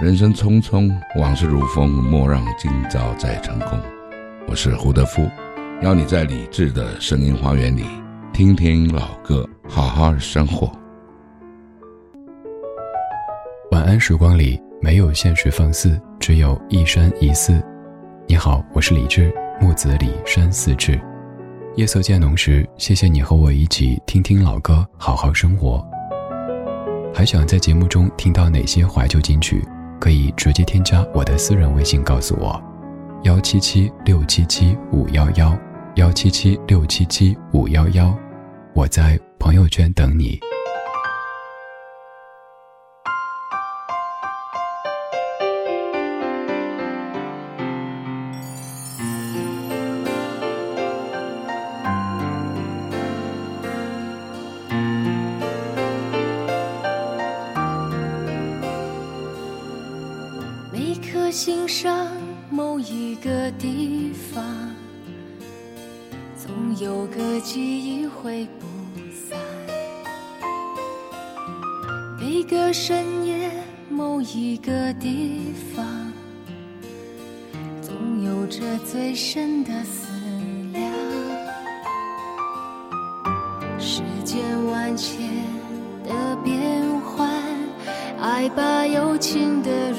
人生匆匆，往事如风，莫让今朝再成空。我是胡德夫，邀你在理智的声音花园里，听听老歌，好好生活。晚安时光里没有现实放肆，只有一山一寺。你好，我是李志，木子李山寺志。夜色渐浓时，谢谢你和我一起听听老歌，好好生活。还想在节目中听到哪些怀旧金曲？可以直接添加我的私人微信告诉我，幺七七六七七五幺幺，幺七七六七七五幺幺，我在朋友圈等你。心上某一个地方，总有个记忆会不散。每个深夜，某一个地方，总有着最深的思量。世间万千的变幻，爱把有情的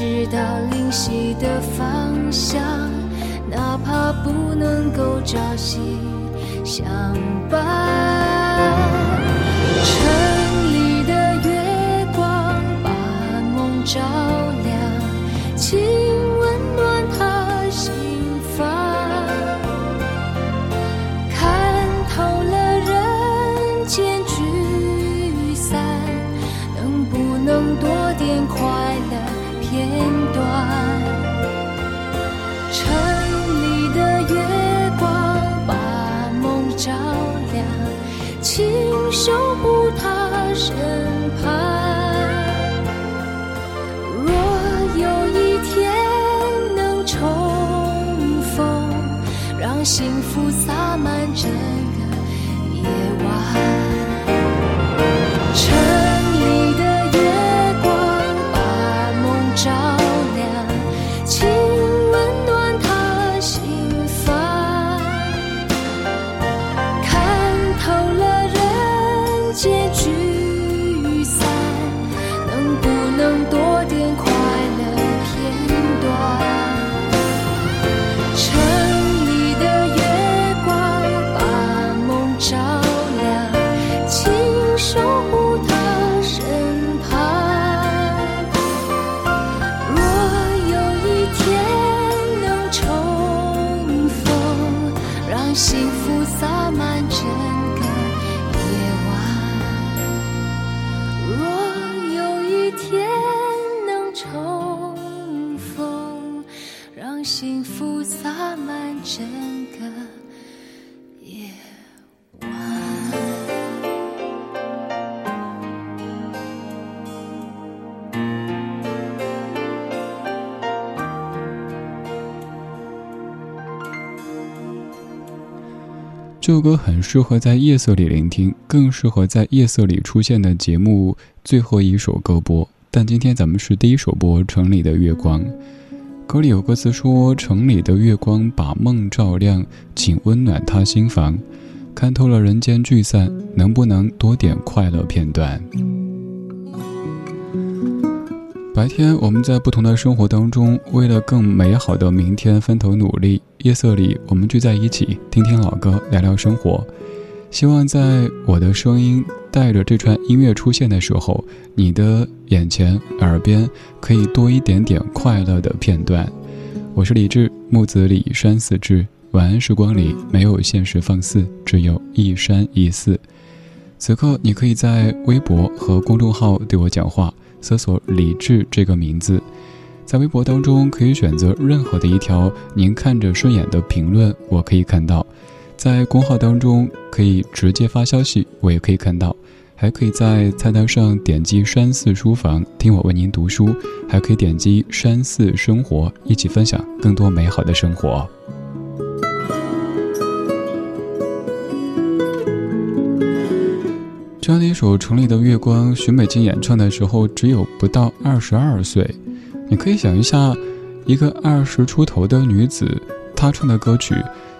直到灵犀的方向，哪怕不能够朝夕相伴。城里的月光把梦照亮，心这首歌很适合在夜色里聆听，更适合在夜色里出现的节目最后一首歌播。但今天咱们是第一首播《城里的月光》，歌里有歌词说：“城里的月光把梦照亮，请温暖他心房。看透了人间聚散，能不能多点快乐片段？”白天我们在不同的生活当中，为了更美好的明天分头努力。夜色里，我们聚在一起，听听老歌，聊聊生活。希望在我的声音带着这串音乐出现的时候，你的眼前、耳边可以多一点点快乐的片段。我是李志，木子李山寺志。晚安时光里没有现实放肆，只有一山一寺。此刻，你可以在微博和公众号对我讲话。搜索“李智”这个名字，在微博当中可以选择任何的一条您看着顺眼的评论，我可以看到；在公号当中可以直接发消息，我也可以看到；还可以在菜单上点击“山寺书房”听我为您读书，还可以点击“山寺生活”一起分享更多美好的生活。这样的一首《城里的月光》，许美静演唱的时候只有不到二十二岁。你可以想一下，一个二十出头的女子，她唱的歌曲，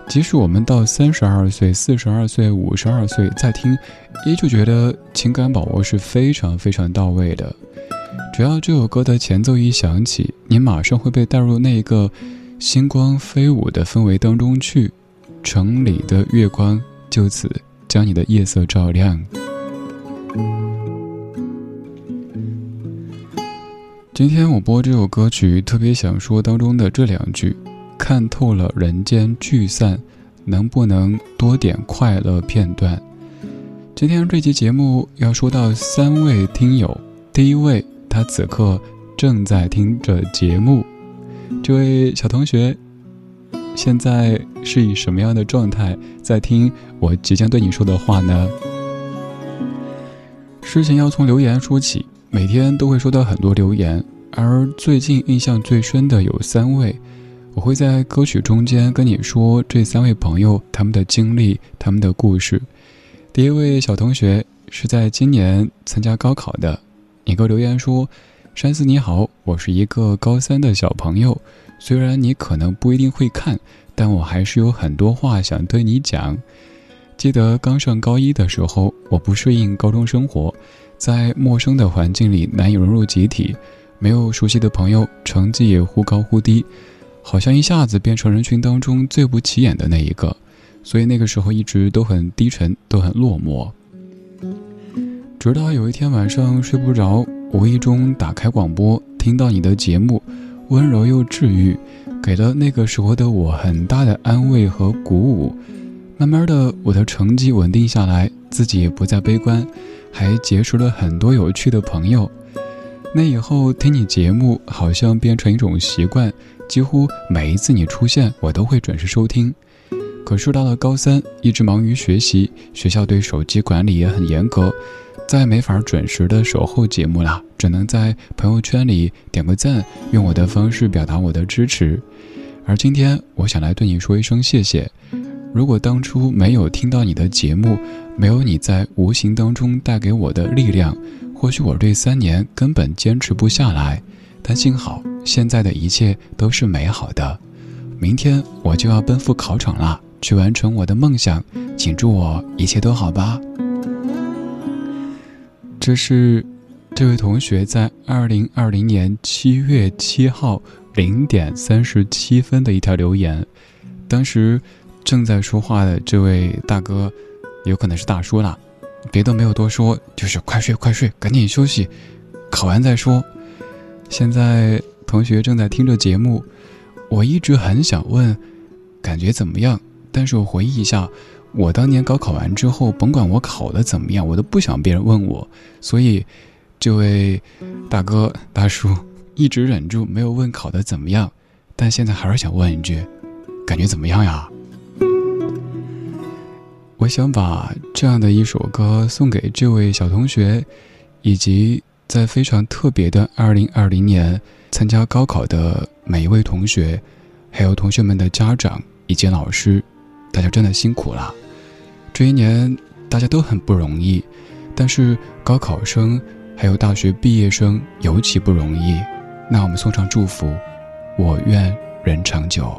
即使我们到三十二岁、四十二岁、五十二岁再听，依旧觉得情感把握是非常非常到位的。只要这首歌的前奏一响起，你马上会被带入那一个星光飞舞的氛围当中去，城里的月光就此将你的夜色照亮。今天我播这首歌曲，特别想说当中的这两句：“看透了人间聚散，能不能多点快乐片段？”今天这期节目要说到三位听友，第一位他此刻正在听着节目，这位小同学现在是以什么样的状态在听我即将对你说的话呢？事情要从留言说起，每天都会收到很多留言，而最近印象最深的有三位，我会在歌曲中间跟你说这三位朋友他们的经历、他们的故事。第一位小同学是在今年参加高考的，你给我留言说：“山寺你好，我是一个高三的小朋友，虽然你可能不一定会看，但我还是有很多话想对你讲。”记得刚上高一的时候，我不适应高中生活，在陌生的环境里难以融入集体，没有熟悉的朋友，成绩也忽高忽低，好像一下子变成人群当中最不起眼的那一个，所以那个时候一直都很低沉，都很落寞。直到有一天晚上睡不着，无意中打开广播，听到你的节目，温柔又治愈，给了那个时候的我很大的安慰和鼓舞。慢慢的，我的成绩稳定下来，自己也不再悲观，还结识了很多有趣的朋友。那以后听你节目，好像变成一种习惯，几乎每一次你出现，我都会准时收听。可是到了高三，一直忙于学习，学校对手机管理也很严格，再没法准时的守候节目了，只能在朋友圈里点个赞，用我的方式表达我的支持。而今天，我想来对你说一声谢谢。如果当初没有听到你的节目，没有你在无形当中带给我的力量，或许我这三年根本坚持不下来。但幸好现在的一切都是美好的。明天我就要奔赴考场了，去完成我的梦想。请祝我一切都好吧。这是这位同学在二零二零年七月七号零点三十七分的一条留言，当时。正在说话的这位大哥，有可能是大叔啦，别的没有多说，就是快睡快睡，赶紧休息，考完再说。现在同学正在听着节目，我一直很想问，感觉怎么样？但是我回忆一下，我当年高考完之后，甭管我考的怎么样，我都不想别人问我，所以，这位大哥大叔一直忍住没有问考的怎么样，但现在还是想问一句，感觉怎么样呀？我想把这样的一首歌送给这位小同学，以及在非常特别的二零二零年参加高考的每一位同学，还有同学们的家长以及老师，大家真的辛苦了。这一年大家都很不容易，但是高考生还有大学毕业生尤其不容易。那我们送上祝福，我愿人长久。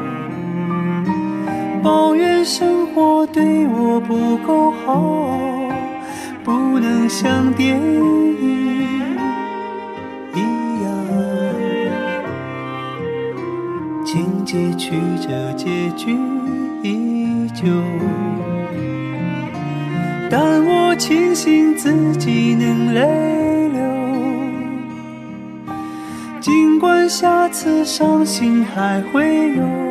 抱怨生活对我不够好，不能像电影一样，情节曲折，结局依旧。但我庆幸自己能泪流，尽管下次伤心还会有。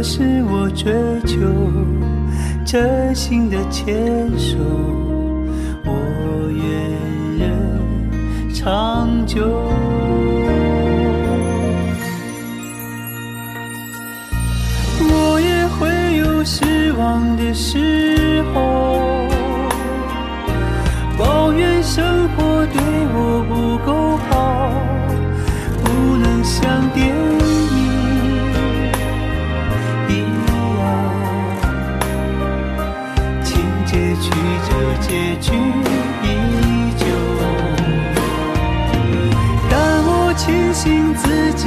可是我追求真心的牵手，我愿人长久。我也会有失望的时候，抱怨生活对我不够好，结局依旧，但我庆幸自己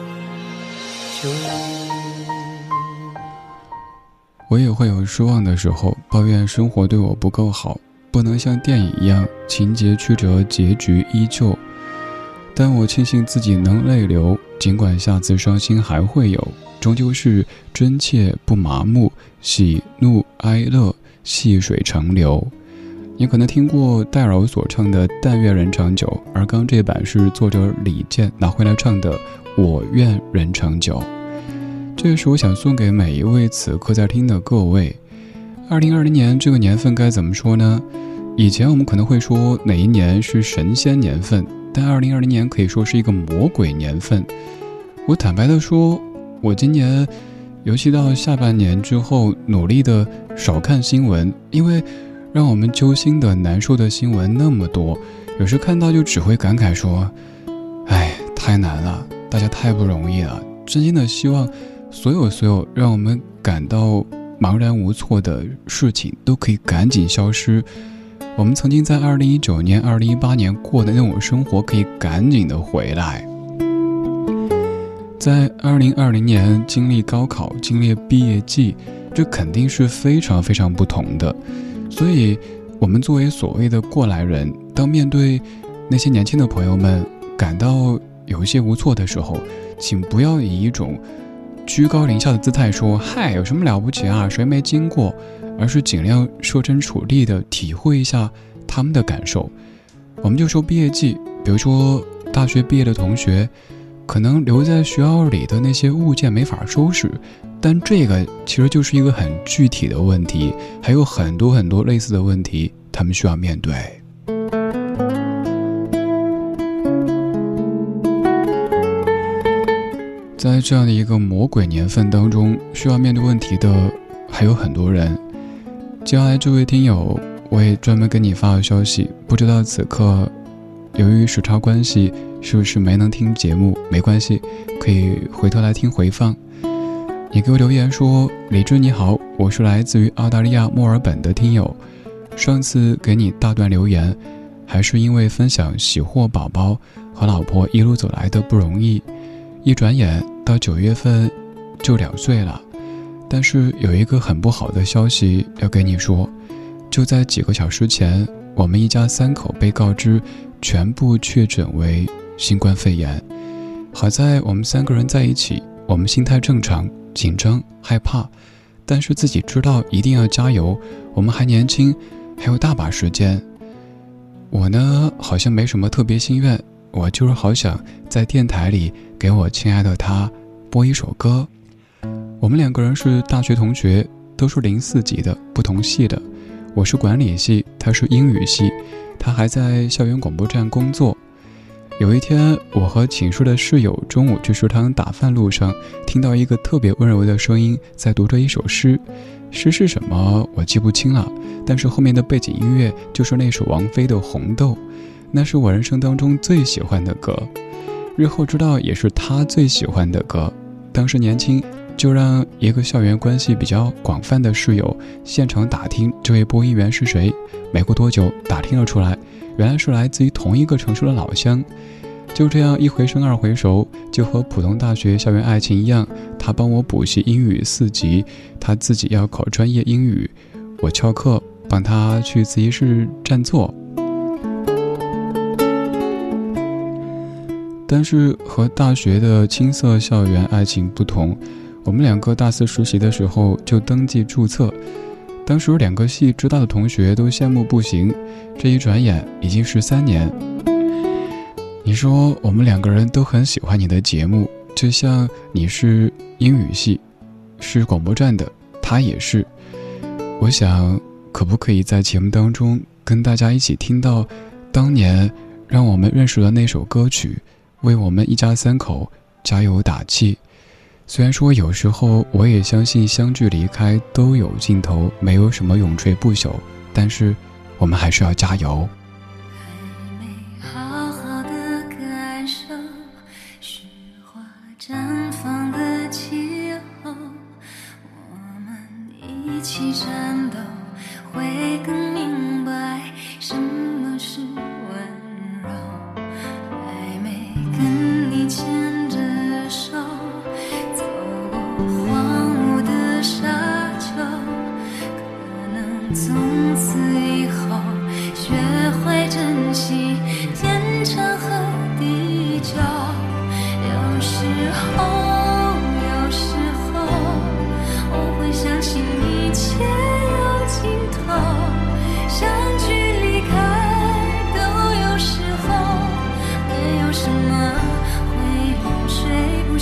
我也会有失望的时候，抱怨生活对我不够好，不能像电影一样情节曲折，结局依旧。但我庆幸自己能泪流，尽管下次伤心还会有，终究是真切不麻木，喜怒哀乐细水长流。你可能听过戴娆所唱的《但愿人长久》，而刚这版是作者李健拿回来唱的。我愿人长久，这也是我想送给每一位此刻在听的各位。二零二零年这个年份该怎么说呢？以前我们可能会说哪一年是神仙年份，但二零二零年可以说是一个魔鬼年份。我坦白的说，我今年，尤其到下半年之后，努力的少看新闻，因为让我们揪心的、难受的新闻那么多，有时看到就只会感慨说：“哎，太难了，大家太不容易了。”真心的希望，所有所有让我们感到茫然无措的事情都可以赶紧消失。我们曾经在二零一九年、二零一八年过的那种生活，可以赶紧的回来。在二零二零年经历高考、经历毕业季，这肯定是非常非常不同的。所以，我们作为所谓的过来人，当面对那些年轻的朋友们感到有一些无措的时候，请不要以一种居高临下的姿态说：“嗨，有什么了不起啊？谁没经过？”而是尽量设身处地的体会一下他们的感受。我们就说毕业季，比如说大学毕业的同学，可能留在学校里的那些物件没法收拾，但这个其实就是一个很具体的问题，还有很多很多类似的问题，他们需要面对。在这样的一个魔鬼年份当中，需要面对问题的还有很多人。接下来这位听友，我也专门跟你发了消息，不知道此刻由于时差关系，是不是没能听节目？没关系，可以回头来听回放。你给我留言说：“李志你好，我是来自于澳大利亚墨尔本的听友，上次给你大段留言，还是因为分享喜获宝宝和老婆一路走来的不容易。”一转眼到九月份，就两岁了。但是有一个很不好的消息要跟你说，就在几个小时前，我们一家三口被告知全部确诊为新冠肺炎。好在我们三个人在一起，我们心态正常，紧张害怕，但是自己知道一定要加油。我们还年轻，还有大把时间。我呢，好像没什么特别心愿。我就是好想在电台里给我亲爱的他播一首歌。我们两个人是大学同学，都是零四级的，不同系的。我是管理系，他是英语系，他还在校园广播站工作。有一天，我和寝室的室友中午去食堂打饭路上，听到一个特别温柔的声音在读着一首诗，诗是什么我记不清了，但是后面的背景音乐就是那首王菲的《红豆》。那是我人生当中最喜欢的歌，日后知道也是他最喜欢的歌。当时年轻，就让一个校园关系比较广泛的室友现场打听这位播音员是谁。没过多久，打听了出来，原来是来自于同一个城市的老乡。就这样一回生二回熟，就和普通大学校园爱情一样，他帮我补习英语四级，他自己要考专业英语，我翘课帮他去自习室占座。但是和大学的青涩校园爱情不同，我们两个大四实习的时候就登记注册，当时两个系知道的同学都羡慕不行。这一转眼已经十三年。你说我们两个人都很喜欢你的节目，就像你是英语系，是广播站的，他也是。我想，可不可以在节目当中跟大家一起听到当年让我们认识的那首歌曲？为我们一家三口加油打气。虽然说有时候我也相信相聚离开都有尽头，没有什么永垂不朽，但是我们还是要加油。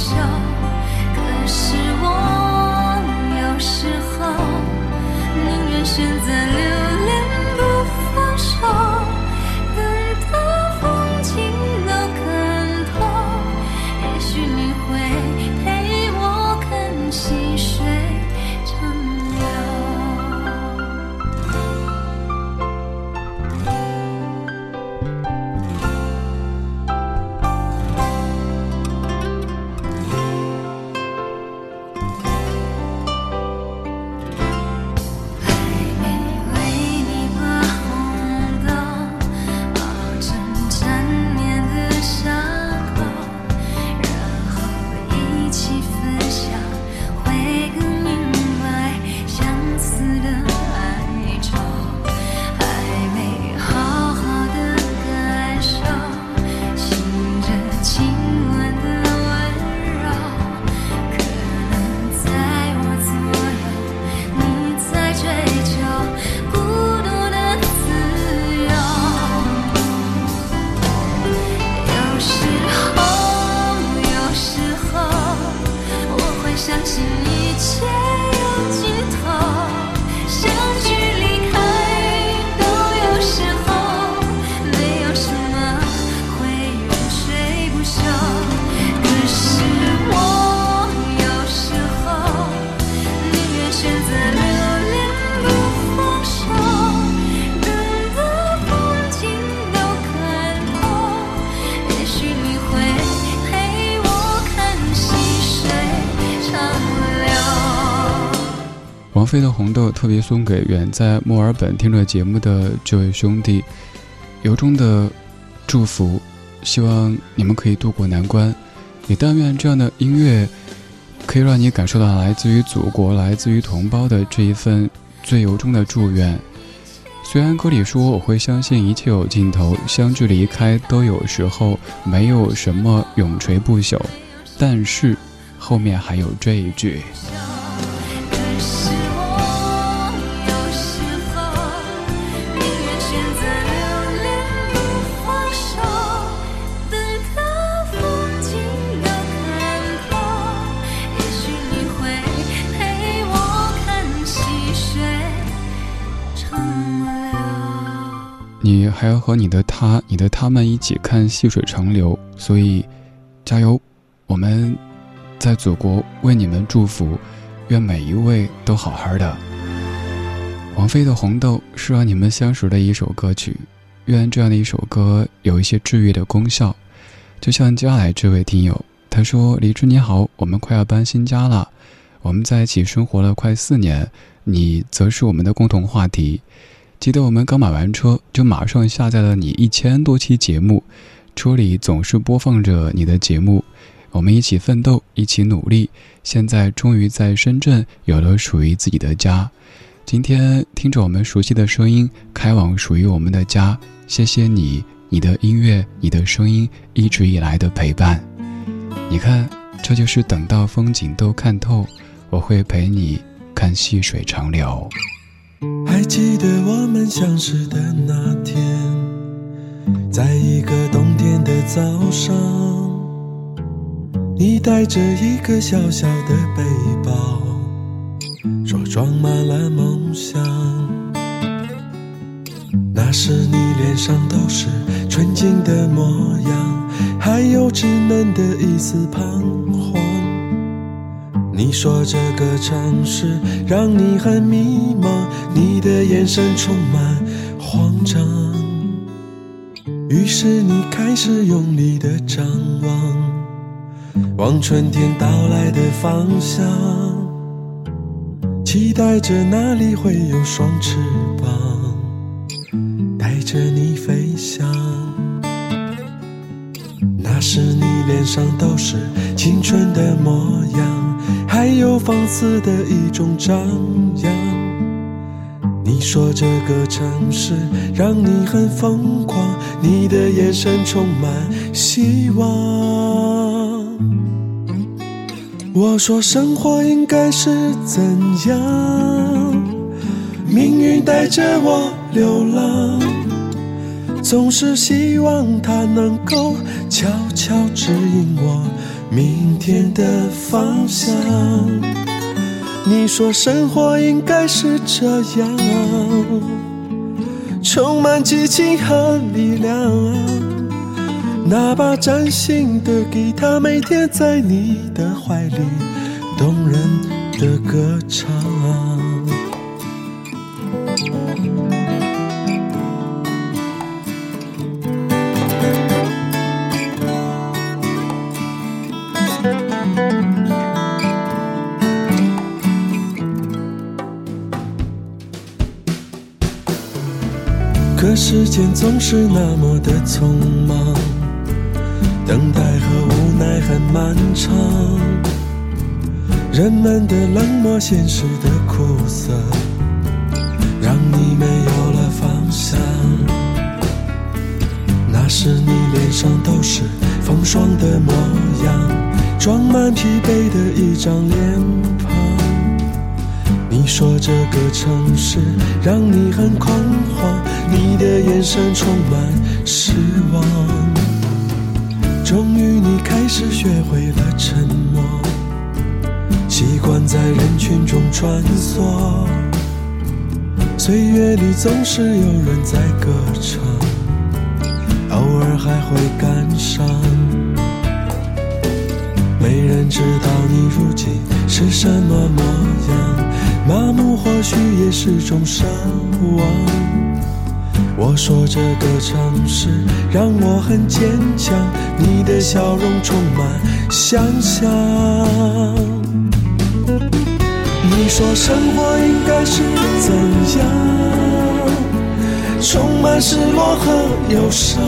可是我有时候宁愿选择。飞的红豆特别送给远在墨尔本听着节目的这位兄弟，由衷的祝福，希望你们可以度过难关。也但愿这样的音乐可以让你感受到来自于祖国、来自于同胞的这一份最由衷的祝愿。虽然歌里说我会相信一切有尽头，相聚离开都有时候，没有什么永垂不朽，但是后面还有这一句。还要和你的他、你的他们一起看细水长流，所以加油！我们在祖国为你们祝福，愿每一位都好好的。王菲的《红豆》是让你们相识的一首歌曲，愿这样的一首歌有一些治愈的功效。就像接下来这位听友，他说：“李志你好，我们快要搬新家了，我们在一起生活了快四年，你则是我们的共同话题。”记得我们刚买完车，就马上下载了你一千多期节目，车里总是播放着你的节目。我们一起奋斗，一起努力，现在终于在深圳有了属于自己的家。今天听着我们熟悉的声音，开往属于我们的家。谢谢你，你的音乐，你的声音，一直以来的陪伴。你看，这就是等到风景都看透，我会陪你看细水长流。还记得我们相识的那天，在一个冬天的早上，你带着一个小小的背包，说装满了梦想。那时你脸上都是纯净的模样，还有稚嫩的一丝彷徨。你说这个城市让你很迷茫，你的眼神充满慌张。于是你开始用力的张望，望春天到来的方向，期待着那里会有双翅膀，带着你飞翔。那时你脸上都是青春的模样。还有放肆的一种张扬。你说这个城市让你很疯狂，你的眼神充满希望。我说生活应该是怎样？命运带着我流浪，总是希望它能够悄悄指引我。明天的方向，你说生活应该是这样，充满激情和力量。那把崭新的吉他，每天在你的怀里，动人的歌唱。时间总是那么的匆忙，等待和无奈很漫长，人们的冷漠，现实的苦涩，让你没有了方向。那时你脸上都是风霜的模样，装满疲惫的一张脸庞。你说这个城市让你很恐慌。你的眼神充满失望，终于你开始学会了沉默，习惯在人群中穿梭。岁月里总是有人在歌唱，偶尔还会感伤。没人知道你如今是什么模样，麻木或许也是种奢望。我说这个城市让我很坚强，你的笑容充满想象。你说生活应该是怎样？充满失落和忧伤。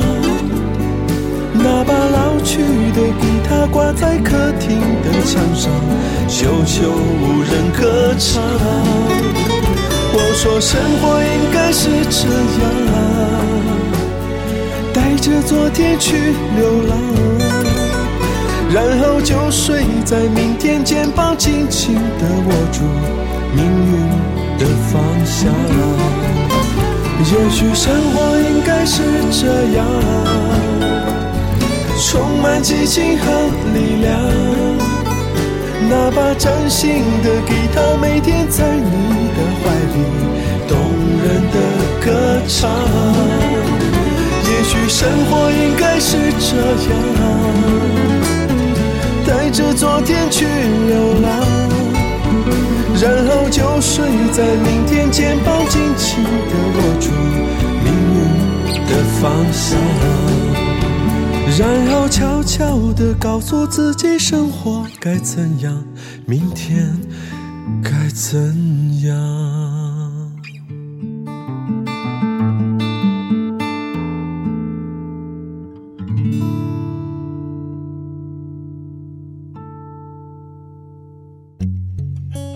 那把老去的吉他挂在客厅的墙上，久久无人歌唱。我说生活应该是这样，带着昨天去流浪，然后就睡在明天，肩膀紧紧地握住命运的方向。也许生活应该是这样，充满激情和力量。那把崭新的吉他，每天在你的怀里，动人的歌唱。也许生活应该是这样，带着昨天去流浪，然后就睡在明天，肩膀紧紧地握住命运的方向。然后悄悄地告诉自己，生活该怎样，明天该怎样。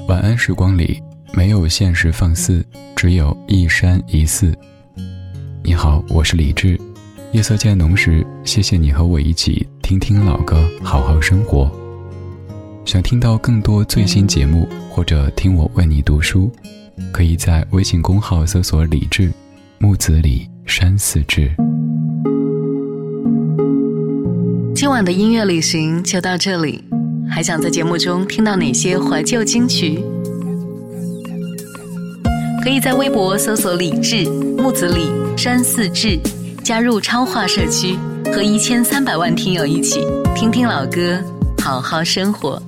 晚安时光里没有现实放肆，只有一山一寺。你好，我是李志。夜色渐浓时，谢谢你和我一起听听老歌，好好生活。想听到更多最新节目，或者听我为你读书，可以在微信公号搜索“李志木子李山寺志”。今晚的音乐旅行就到这里，还想在节目中听到哪些怀旧金曲？可以在微博搜索“李志木子李山寺志”。加入超话社区，和一千三百万听友一起听听老歌，好好生活。